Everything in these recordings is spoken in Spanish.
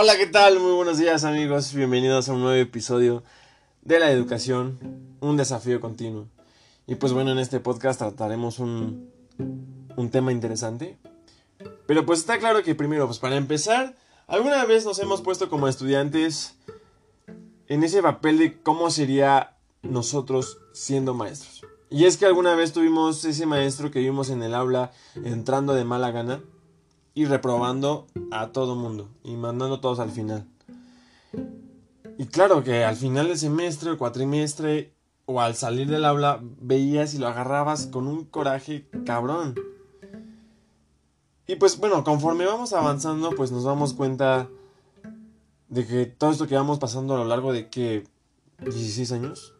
Hola, ¿qué tal? Muy buenos días amigos, bienvenidos a un nuevo episodio de la educación, un desafío continuo. Y pues bueno, en este podcast trataremos un, un tema interesante. Pero pues está claro que primero, pues para empezar, alguna vez nos hemos puesto como estudiantes en ese papel de cómo sería nosotros siendo maestros. Y es que alguna vez tuvimos ese maestro que vimos en el aula entrando de mala gana y reprobando a todo mundo y mandando todos al final. Y claro que al final del semestre o cuatrimestre o al salir del aula veías y lo agarrabas con un coraje cabrón. Y pues bueno, conforme vamos avanzando, pues nos damos cuenta de que todo esto que vamos pasando a lo largo de que 16 años,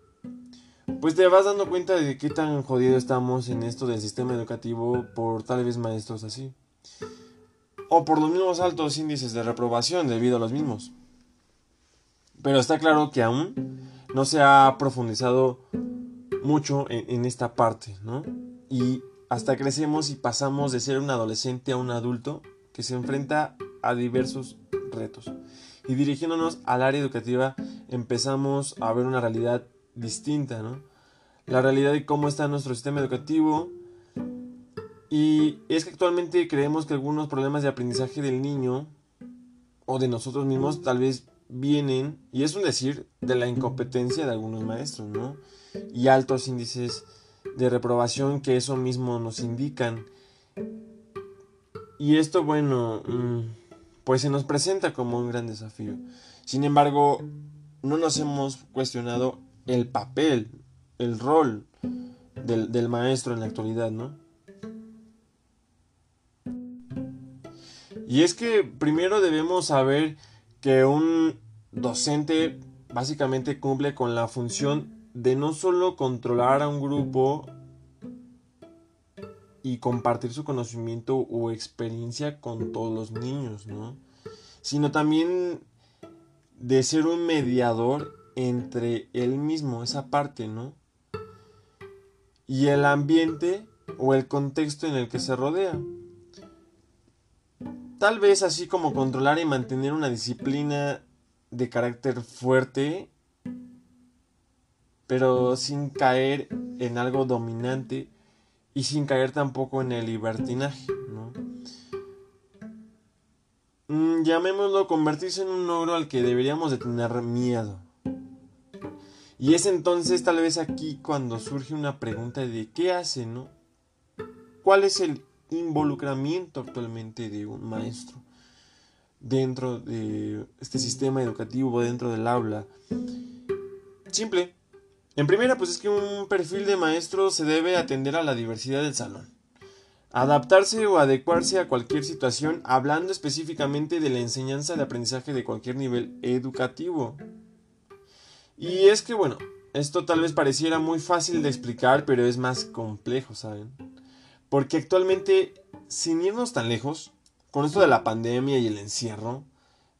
pues te vas dando cuenta de qué tan jodido estamos en esto del sistema educativo por tal vez maestros así. O por los mismos altos índices de reprobación debido a los mismos. Pero está claro que aún no se ha profundizado mucho en, esta parte, ¿no? Y hasta crecemos y pasamos de ser un adolescente a un adulto que se enfrenta a diversos retos. Y dirigiéndonos al área educativa empezamos a ver una realidad distinta, ¿no? La realidad de cómo está nuestro sistema educativo. Y es que actualmente creemos que algunos problemas de aprendizaje del niño o de nosotros mismos tal vez vienen, y es un decir, de la incompetencia de algunos maestros, ¿no? Y altos índices de reprobación que eso mismo nos indican. Y esto, bueno, mm, pues se nos presenta como un gran desafío. Sin embargo, no nos hemos cuestionado el papel, el rol del, maestro en la actualidad, ¿no? Y es que primero debemos saber que un docente básicamente cumple con la función de no solo controlar a un grupo y compartir su conocimiento o experiencia con todos los niños, ¿no? Sino también de ser un mediador entre él mismo, esa parte, ¿no? Y el ambiente o el contexto en el que se rodea. Tal vez así como controlar y mantener una disciplina de carácter fuerte, pero sin caer en algo dominante y sin caer tampoco en el libertinaje, ¿no? Mm, llamémoslo convertirse en un logro al que deberíamos de tener miedo. Y es entonces tal vez aquí cuando surge una pregunta de qué hace, ¿no? ¿Cuál es el involucramiento actualmente de un maestro dentro de este sistema educativo, dentro del aula? Simple. En primera, pues es que un perfil de maestro se debe atender a la diversidad del salón. Adaptarse o adecuarse a cualquier situación hablando específicamente de la enseñanza de aprendizaje de cualquier nivel educativo. Y es que, bueno, esto tal vez pareciera muy fácil de explicar, pero es más complejo, ¿saben? Porque actualmente, sin irnos tan lejos, con esto de la pandemia y el encierro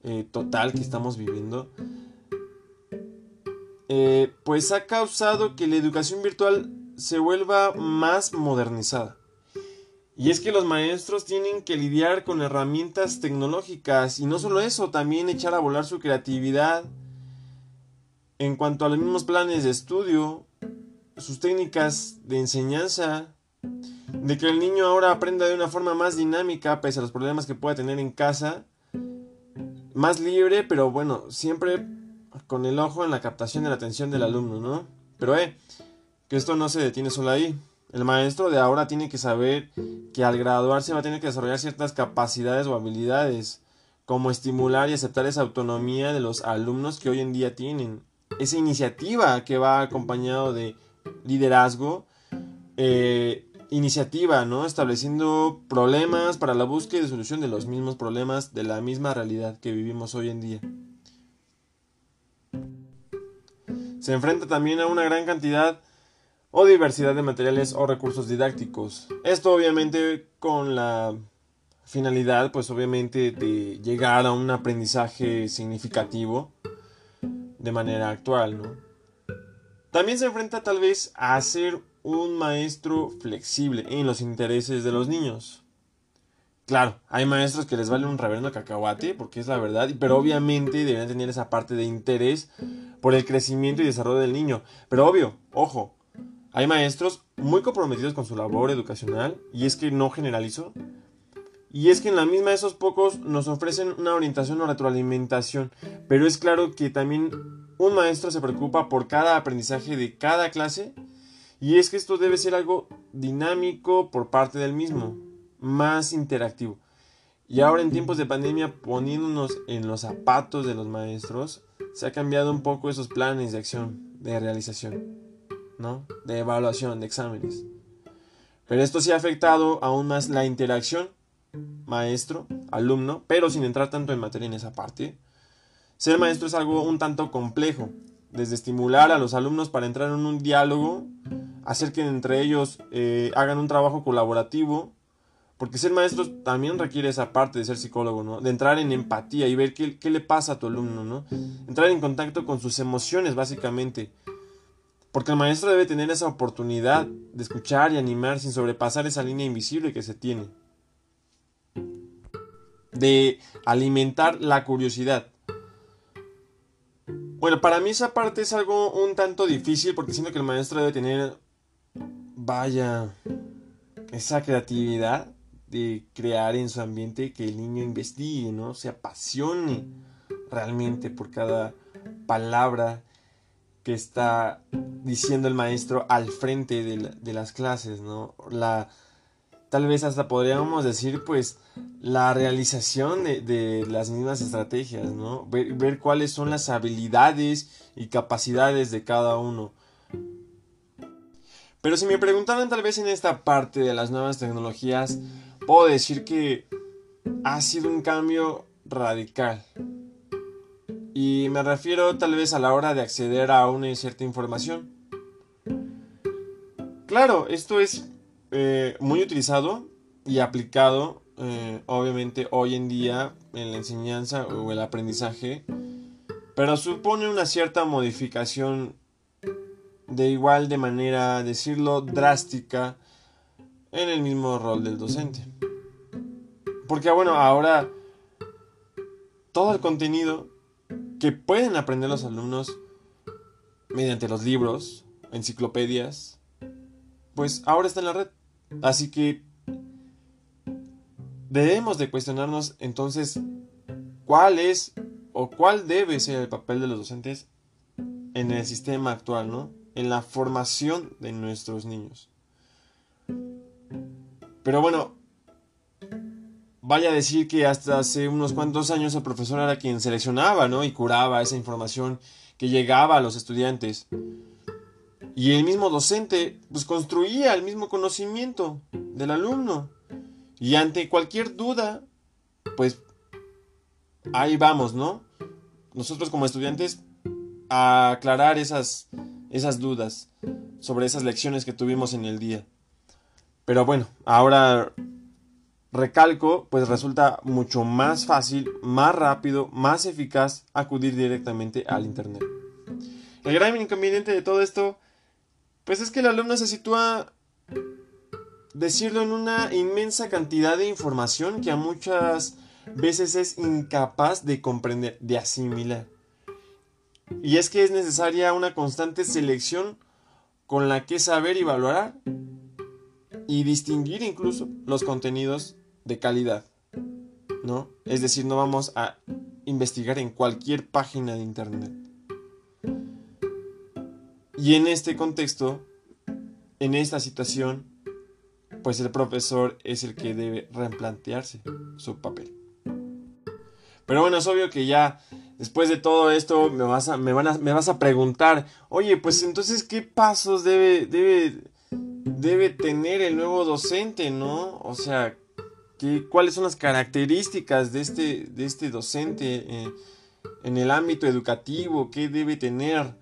eh, total que estamos viviendo, eh, pues ha causado que la educación virtual se vuelva más modernizada. Y es que los maestros tienen que lidiar con herramientas tecnológicas y no solo eso, también echar a volar su creatividad, en cuanto a los mismos planes de estudio, sus técnicas de enseñanza, de que el niño ahora aprenda de una forma más dinámica, pese a los problemas que pueda tener en casa, más libre, pero bueno, siempre con el ojo en la captación de la atención del alumno, ¿no? Pero eh, que esto no se detiene solo ahí. El maestro de ahora tiene que saber que al graduarse va a tener que desarrollar ciertas capacidades o habilidades, como estimular y aceptar esa autonomía de los alumnos que hoy en día tienen esa iniciativa que va acompañado de liderazgo, eh, iniciativa, ¿no? Estableciendo problemas para la búsqueda y solución de los mismos problemas de la misma realidad que vivimos hoy en día. Se enfrenta también a una gran cantidad o diversidad de materiales o recursos didácticos. Esto obviamente con la finalidad, pues obviamente de llegar a un aprendizaje significativo de manera actual, ¿no? También se enfrenta tal vez a ser un maestro flexible en los intereses de los niños. Claro, hay maestros que les vale un reverendo cacahuate, porque es la verdad, pero obviamente deberían tener esa parte de interés por el crecimiento y desarrollo del niño. Pero obvio, ojo, hay maestros muy comprometidos con su labor educacional, y es que no generalizo, y es que en la misma esos pocos nos ofrecen una orientación o retroalimentación, pero es claro que también un maestro se preocupa por cada aprendizaje de cada clase, y es que esto debe ser algo dinámico por parte del mismo más interactivo. Y ahora en tiempos de pandemia, poniéndonos en los zapatos de los maestros, se ha cambiado un poco esos planes de acción, de realización, ¿no? De evaluación, de exámenes. Pero esto sí ha afectado aún más la interacción maestro-alumno, pero sin entrar tanto en materia en esa parte. Ser maestro es algo un tanto complejo, desde estimular a los alumnos para entrar en un diálogo, hacer que entre ellos eh, hagan un trabajo colaborativo, porque ser maestro también requiere esa parte de ser psicólogo, ¿no? De entrar en empatía y ver qué, qué le pasa a tu alumno, ¿no? Entrar en contacto con sus emociones, básicamente. Porque el maestro debe tener esa oportunidad de escuchar y animar sin sobrepasar esa línea invisible que se tiene. De alimentar la curiosidad. Bueno, para mí esa parte es algo un tanto difícil porque siento que el maestro debe tener, vaya, esa creatividad de crear en su ambiente que el niño investigue, ¿no? Se apasione realmente por cada palabra que está diciendo el maestro al frente de, las clases, ¿no? La, tal vez hasta podríamos decir, pues, la realización de, las mismas estrategias, ¿no? Ver, ver, cuáles son las habilidades y capacidades de cada uno. Pero si me preguntaran tal vez en esta parte de las nuevas tecnologías, puedo decir que ha sido un cambio radical. Y me refiero tal vez a la hora de acceder a una cierta información. Claro, esto es eh, muy utilizado y aplicado, eh, obviamente, hoy en día en la enseñanza o el aprendizaje, pero supone una cierta modificación de igual de manera, decirlo, drástica en el mismo rol del docente. Porque bueno, ahora todo el contenido que pueden aprender los alumnos mediante los libros, enciclopedias, pues ahora está en la red. Así que debemos de cuestionarnos entonces cuál es o cuál debe ser el papel de los docentes en el sistema actual, ¿no? En la formación de nuestros niños. Pero bueno, vaya a decir que hasta hace unos cuantos años el profesor era quien seleccionaba, ¿no? Y curaba esa información que llegaba a los estudiantes. Y el mismo docente, pues construía el mismo conocimiento del alumno. Y ante cualquier duda, pues ahí vamos, ¿no? Nosotros como estudiantes a aclarar esas, esas dudas sobre esas lecciones que tuvimos en el día. Pero bueno, ahora recalco, pues resulta mucho más fácil, más rápido, más eficaz acudir directamente al Internet. El gran inconveniente de todo esto, pues es que el alumno se sitúa, decirlo, en una inmensa cantidad de información que a muchas veces es incapaz de comprender, de asimilar. Y es que es necesaria una constante selección con la que saber y valorar y distinguir incluso los contenidos de calidad, ¿no? Es decir, no vamos a investigar en cualquier página de internet. Y en este contexto, en esta situación, pues el profesor es el que debe replantearse su papel. Pero bueno, es obvio que ya después de todo esto me vas a, me van me vas a preguntar, oye, pues entonces, ¿qué pasos debe, debe debe tener el nuevo docente, ¿no? O sea, ¿cuáles son las características de este, de este docente eh, en el ámbito educativo? ¿Qué debe tener?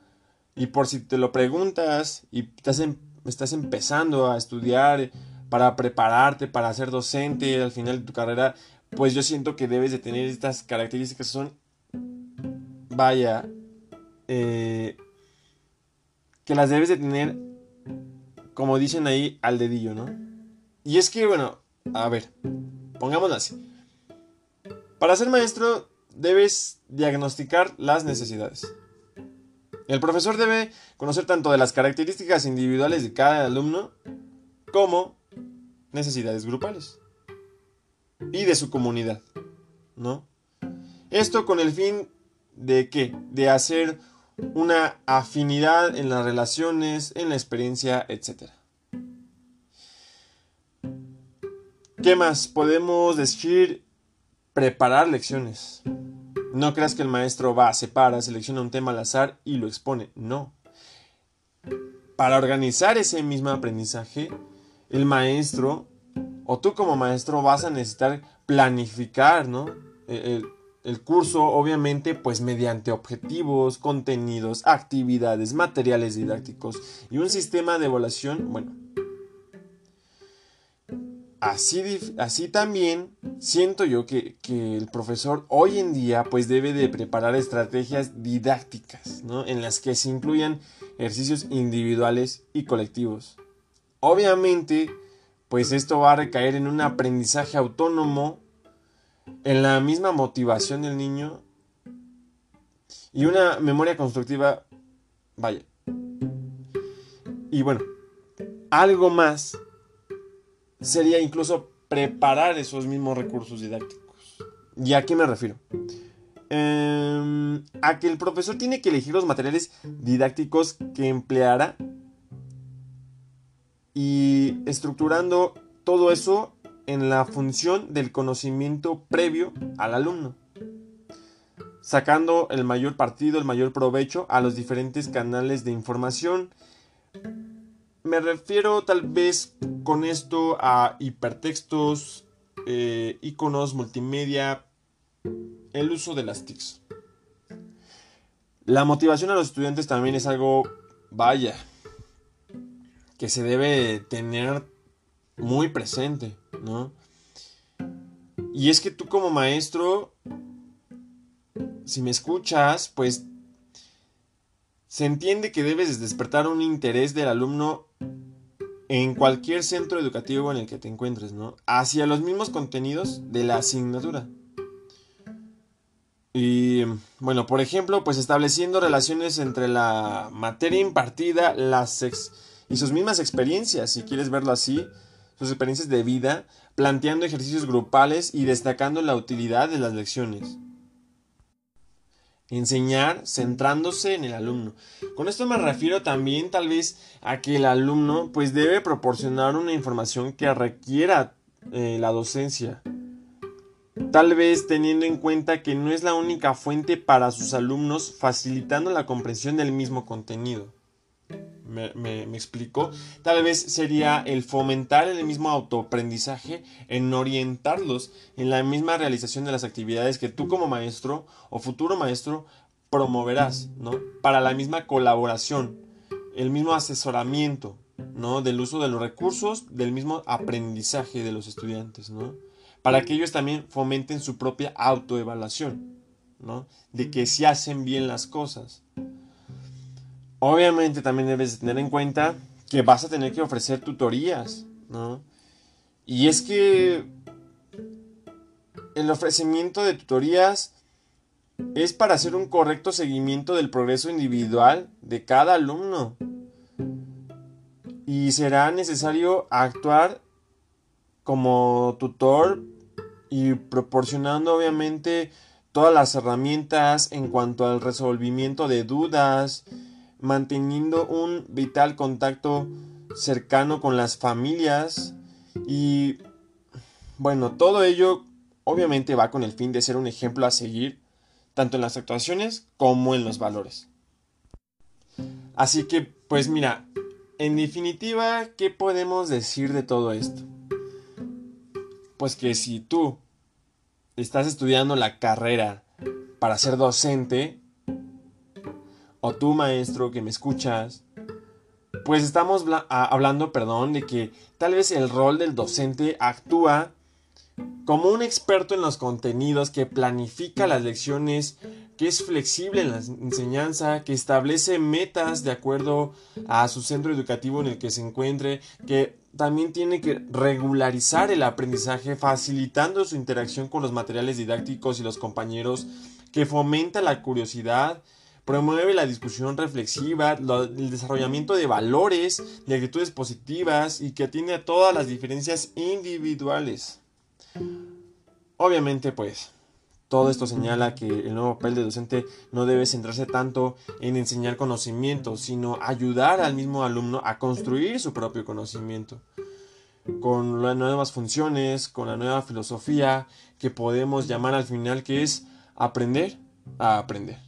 Y por si te lo preguntas y estás, em, estás empezando a estudiar para prepararte para ser docente al final de tu carrera, pues yo siento que debes de tener estas características. Son, vaya, eh, que las debes de tener como dicen ahí, al dedillo, ¿no? Y es que, bueno, a ver, pongámoslo así. Para ser maestro debes diagnosticar las necesidades. El profesor debe conocer tanto de las características individuales de cada alumno como necesidades grupales y de su comunidad, ¿no? Esto con el fin de qué? De hacer una afinidad en las relaciones, en la experiencia, etc. ¿Qué más? Podemos decir preparar lecciones. No creas que el maestro va, separa, selecciona un tema al azar y lo expone. No. Para organizar ese mismo aprendizaje, el maestro o tú como maestro vas a necesitar planificar, ¿no? El, el curso, obviamente, pues mediante objetivos, contenidos, actividades, materiales didácticos y un sistema de evaluación, bueno, Así, así, también siento yo que, el profesor hoy en día pues debe de preparar estrategias didácticas, ¿no? En las que se incluyan ejercicios individuales y colectivos. Obviamente, pues esto va a recaer en un aprendizaje autónomo, en la misma motivación del niño y una memoria constructiva, vaya. Y bueno, algo más sería incluso preparar esos mismos recursos didácticos. ¿Y a qué me refiero? Em, a que el profesor tiene que elegir los materiales didácticos que empleará y estructurando todo eso en la función del conocimiento previo al alumno, sacando el mayor partido, el mayor provecho a los diferentes canales de información me refiero tal vez con esto a hipertextos, eh, iconos, multimedia, el uso de las TICs. La motivación a los estudiantes también es algo, vaya, que se debe tener muy presente, ¿no? Y es que tú como maestro, si me escuchas, pues se entiende que debes despertar un interés del alumno en cualquier centro educativo en el que te encuentres, ¿no? Hacia los mismos contenidos de la asignatura. Y bueno, por ejemplo, pues estableciendo relaciones entre la materia impartida las y sus mismas experiencias, si quieres verlo así, sus experiencias de vida, planteando ejercicios grupales y destacando la utilidad de las lecciones. Enseñar centrándose en el alumno. Con esto me refiero también tal vez a que el alumno pues debe proporcionar una información que requiera eh, la docencia. Tal vez teniendo en cuenta que no es la única fuente para sus alumnos facilitando la comprensión del mismo contenido me, explico, tal vez sería el fomentar el mismo autoaprendizaje en orientarlos en la misma realización de las actividades que tú como maestro o futuro maestro promoverás, ¿no? Para la misma colaboración, el mismo asesoramiento, ¿no? Del uso de los recursos, del mismo aprendizaje de los estudiantes, ¿no? Para que ellos también fomenten su propia autoevaluación, ¿no? De que si hacen bien las cosas. Obviamente también debes tener en cuenta que vas a tener que ofrecer tutorías, ¿no? Y es que el ofrecimiento de tutorías es para hacer un correcto seguimiento del progreso individual de cada alumno. Y será necesario actuar como tutor y proporcionando obviamente todas las herramientas en cuanto al resolvimiento de dudas, manteniendo un vital contacto cercano con las familias y bueno, todo ello obviamente va con el fin de ser un ejemplo a seguir tanto en las actuaciones como en los valores. Así que, pues mira, en definitiva, ¿qué podemos decir de todo esto? Pues que si tú estás estudiando la carrera para ser docente, o tú maestro que me escuchas, pues estamos hablando, perdón, de que tal vez el rol del docente actúa como un experto en los contenidos que planifica las lecciones, que es flexible en la enseñanza, que establece metas de acuerdo a su centro educativo en el que se encuentre, que también tiene que regularizar el aprendizaje facilitando su interacción con los materiales didácticos y los compañeros, que fomenta la curiosidad, promueve la discusión reflexiva, el desarrollamiento de valores, de actitudes positivas y que atiende a todas las diferencias individuales. Obviamente, pues, todo esto señala que el nuevo papel de docente no debe centrarse tanto en enseñar conocimiento, sino ayudar al mismo alumno a construir su propio conocimiento. Con las nuevas funciones, con la nueva filosofía que podemos llamar al final que es aprender a aprender.